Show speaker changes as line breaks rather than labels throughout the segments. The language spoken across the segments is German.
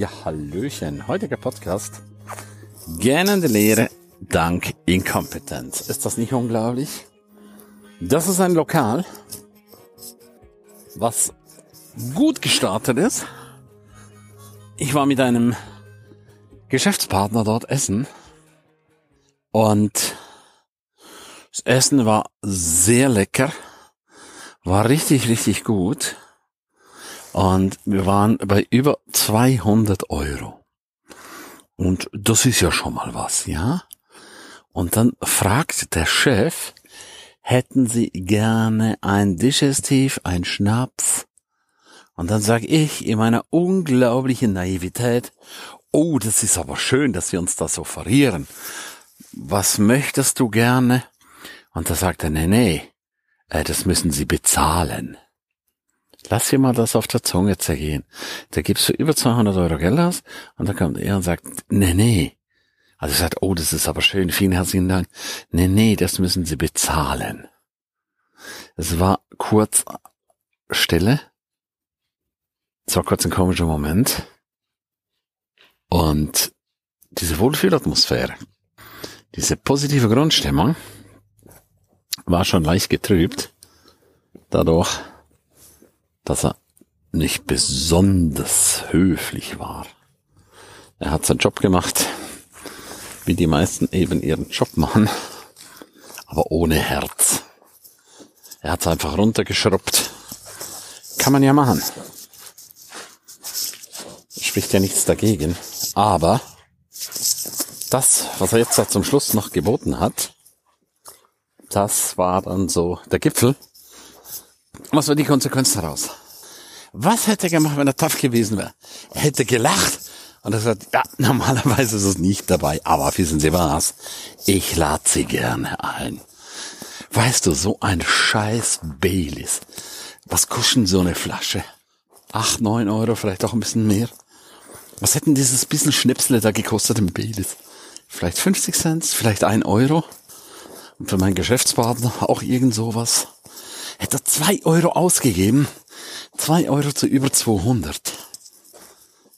Ja, Hallöchen. Heutiger Podcast. Gähnende Lehre dank Inkompetenz. Ist das nicht unglaublich? Das ist ein Lokal, was gut gestartet ist. Ich war mit einem Geschäftspartner dort essen und das Essen war sehr lecker, war richtig, richtig gut. Und wir waren bei über 200 Euro. Und das ist ja schon mal was, ja? Und dann fragt der Chef, hätten Sie gerne ein Digestiv, ein Schnaps? Und dann sage ich in meiner unglaublichen Naivität, oh, das ist aber schön, dass Sie uns das offerieren. Was möchtest du gerne? Und da sagt er, nee, nee, äh, das müssen Sie bezahlen. Lass dir mal das auf der Zunge zergehen. Da gibst du über 200 Euro Geld aus und dann kommt er und sagt, nee, nee. Also sagt, oh, das ist aber schön, vielen herzlichen Dank. Nee, nee, das müssen Sie bezahlen. Es war kurz Stille. Es war kurz ein komischer Moment. Und diese Wohlfühlatmosphäre, diese positive Grundstimmung war schon leicht getrübt dadurch, dass er nicht besonders höflich war. Er hat seinen Job gemacht, wie die meisten eben ihren Job machen, aber ohne Herz. Er hat es einfach runtergeschrubbt. Kann man ja machen. Spricht ja nichts dagegen. Aber das, was er jetzt da zum Schluss noch geboten hat, das war dann so der Gipfel. Was war die Konsequenz daraus? Was hätte er gemacht, wenn er tough gewesen wäre? Er hätte gelacht und er sagt, ja, normalerweise ist es nicht dabei, aber wissen Sie was? Ich lade Sie gerne ein. Weißt du, so ein scheiß Baileys. Was kuschen so eine Flasche? Acht, neun Euro, vielleicht auch ein bisschen mehr. Was hätten dieses bisschen Schnipsle da gekostet im Baileys? Vielleicht 50 Cent, vielleicht ein Euro. Und für meinen Geschäftspartner auch irgend sowas. Hätte er zwei Euro ausgegeben Zwei Euro zu über 200.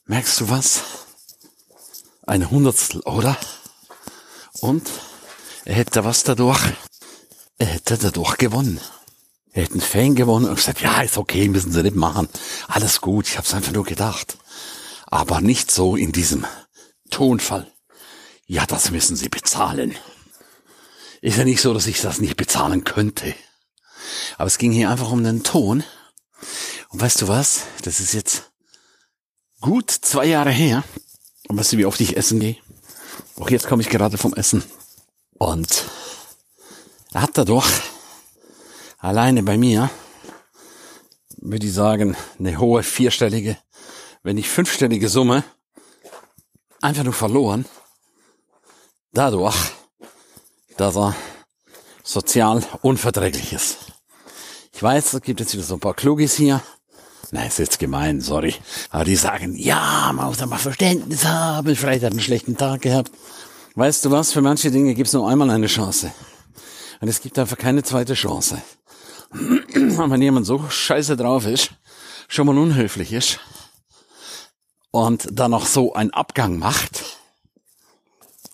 Merkst du was? Ein Hundertstel, oder? Und er hätte was dadurch, er hätte dadurch gewonnen. Er hätte einen Fan gewonnen und gesagt, ja, ist okay, müssen Sie nicht machen. Alles gut, ich hab's einfach nur gedacht. Aber nicht so in diesem Tonfall. Ja, das müssen Sie bezahlen. Ist ja nicht so, dass ich das nicht bezahlen könnte. Aber es ging hier einfach um den Ton. Und weißt du was? Das ist jetzt gut zwei Jahre her. Und weißt du, wie oft ich essen gehe? Auch jetzt komme ich gerade vom Essen. Und er hat dadurch alleine bei mir, würde ich sagen, eine hohe vierstellige, wenn nicht fünfstellige Summe einfach nur verloren. Dadurch, dass er sozial unverträglich ist. Ich weiß, es gibt jetzt wieder so ein paar Klugis hier, Nein, ist jetzt gemein, sorry. Aber die sagen, ja, man muss da mal Verständnis haben, vielleicht hat einen schlechten Tag gehabt. Weißt du was, für manche Dinge gibt es nur einmal eine Chance. Und es gibt einfach keine zweite Chance. Und wenn jemand so scheiße drauf ist, schon mal unhöflich ist und dann noch so einen Abgang macht,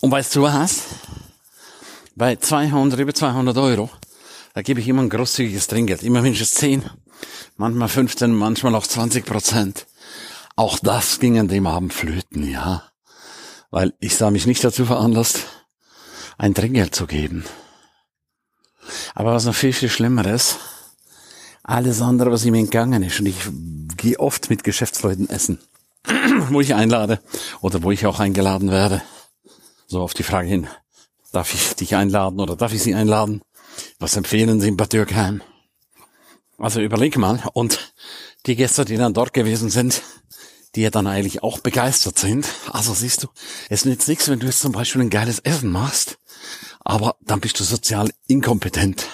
und weißt du was? Bei 200, über 200 Euro, da gebe ich immer ein großzügiges Trinkgeld, immer mindestens 10 manchmal 15, manchmal auch 20 Prozent. Auch das ging an dem Abend flöten, ja. Weil ich sah mich nicht dazu veranlasst, ein Trinkgeld zu geben. Aber was noch viel, viel schlimmer ist, alles andere, was ihm entgangen ist, und ich gehe oft mit Geschäftsleuten essen, wo ich einlade oder wo ich auch eingeladen werde. So auf die Frage hin, darf ich dich einladen oder darf ich Sie einladen? Was empfehlen Sie in Bad Dürkheim? Also überleg mal, und die Gäste, die dann dort gewesen sind, die ja dann eigentlich auch begeistert sind. Also siehst du, es nützt nichts, wenn du jetzt zum Beispiel ein geiles Essen machst, aber dann bist du sozial inkompetent.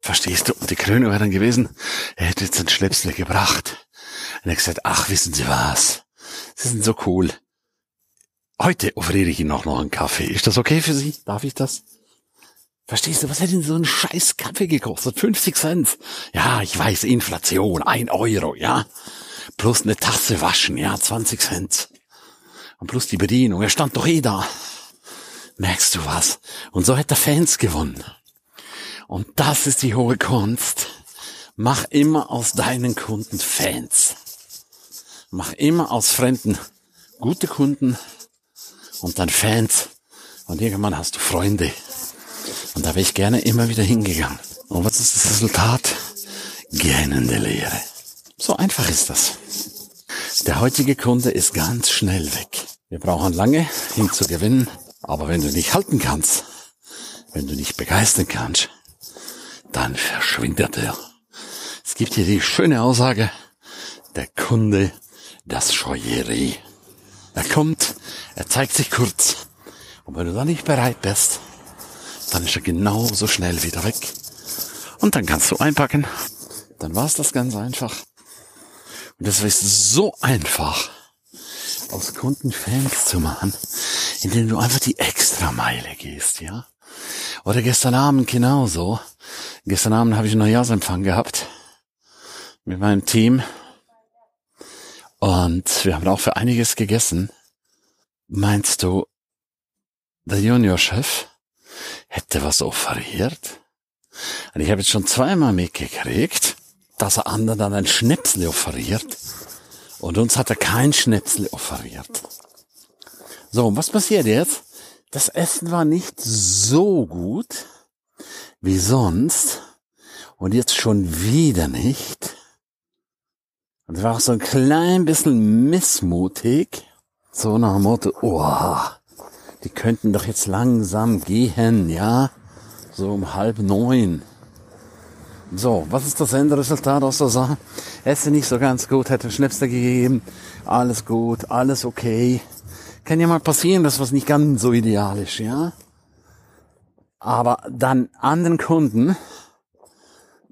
Verstehst du? Und die Krönung wäre dann gewesen, er hätte jetzt ein Schlepsle gebracht. Und er hat gesagt, ach, wissen Sie was? Sie sind so cool. Heute offeriere ich Ihnen auch noch einen Kaffee. Ist das okay für Sie? Darf ich das? Verstehst du, was hätte denn so ein scheiß Kaffee gekostet? 50 Cent. Ja, ich weiß, Inflation, ein Euro, ja. plus eine Tasse waschen, ja, 20 Cent. Und plus die Bedienung, er stand doch eh da. Merkst du was? Und so hätte er Fans gewonnen. Und das ist die hohe Kunst. Mach immer aus deinen Kunden Fans. Mach immer aus Fremden gute Kunden und dann Fans. Und irgendwann hast du Freunde. Und da wäre ich gerne immer wieder hingegangen. Und was ist das Resultat? Gähnende Lehre. So einfach ist das. Der heutige Kunde ist ganz schnell weg. Wir brauchen lange, ihn zu gewinnen. Aber wenn du nicht halten kannst, wenn du nicht begeistern kannst, dann verschwindet er. Es gibt hier die schöne Aussage, der Kunde, das Scheuerie. Er kommt, er zeigt sich kurz. Und wenn du dann nicht bereit bist, dann ist er genauso schnell wieder weg. Und dann kannst du einpacken. Dann war es das ganz einfach. Und das ist so einfach, aus Kunden Fans zu machen, indem du einfach die Extrameile gehst, ja. Oder gestern Abend genauso. Gestern Abend habe ich einen Neujahrsempfang gehabt mit meinem Team. Und wir haben auch für einiges gegessen. Meinst du, der Juniorchef hätte was offeriert? Und ich habe jetzt schon zweimal mitgekriegt, dass er anderen dann ein Schnäpsel offeriert. Und uns hat er kein Schnäpsel offeriert. So, und was passiert jetzt? Das Essen war nicht so gut wie sonst. Und jetzt schon wieder nicht. Und es war auch so ein klein bisschen missmutig. So nach dem Motto, oh, die könnten doch jetzt langsam gehen, ja? So um halb neun. So, was ist das Endresultat aus der Sache? Esse nicht so ganz gut, hätte Schnipsel gegeben, alles gut, alles okay. Kann ja mal passieren, dass was nicht ganz so ideal ist, ja? Aber dann anderen Kunden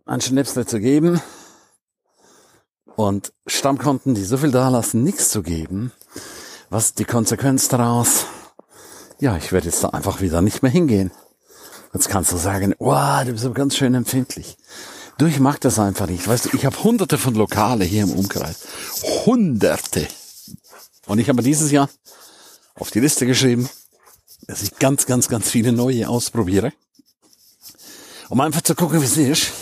ein Schnipsel zu geben und Stammkunden, die so viel da lassen, nichts zu geben, was ist die Konsequenz daraus? Ja, ich werde jetzt da einfach wieder nicht mehr hingehen. Jetzt kannst du sagen, wow, du bist aber ganz schön empfindlich. Du, ich mag das einfach nicht. Weißt du, ich habe hunderte von Lokale hier im Umkreis. Hunderte. Und ich habe dieses Jahr auf die Liste geschrieben, dass ich ganz, ganz, ganz viele neue ausprobiere. Um einfach zu gucken, wie es ist.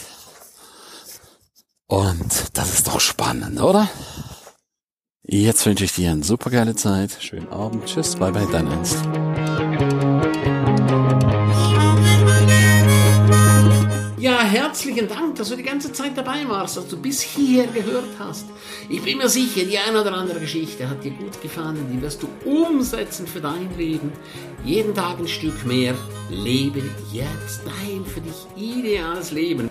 Und das ist doch spannend, oder? Jetzt wünsche ich dir eine super geile Zeit. Schönen Abend. Tschüss. Bye bye, dein Ernst.
Ja, herzlichen Dank, dass du die ganze Zeit dabei warst, dass du bis hier gehört hast. Ich bin mir sicher, die eine oder andere Geschichte hat dir gut gefallen, die wirst du umsetzen für dein Leben. Jeden Tag ein Stück mehr. Lebe jetzt dein für dich ideales Leben.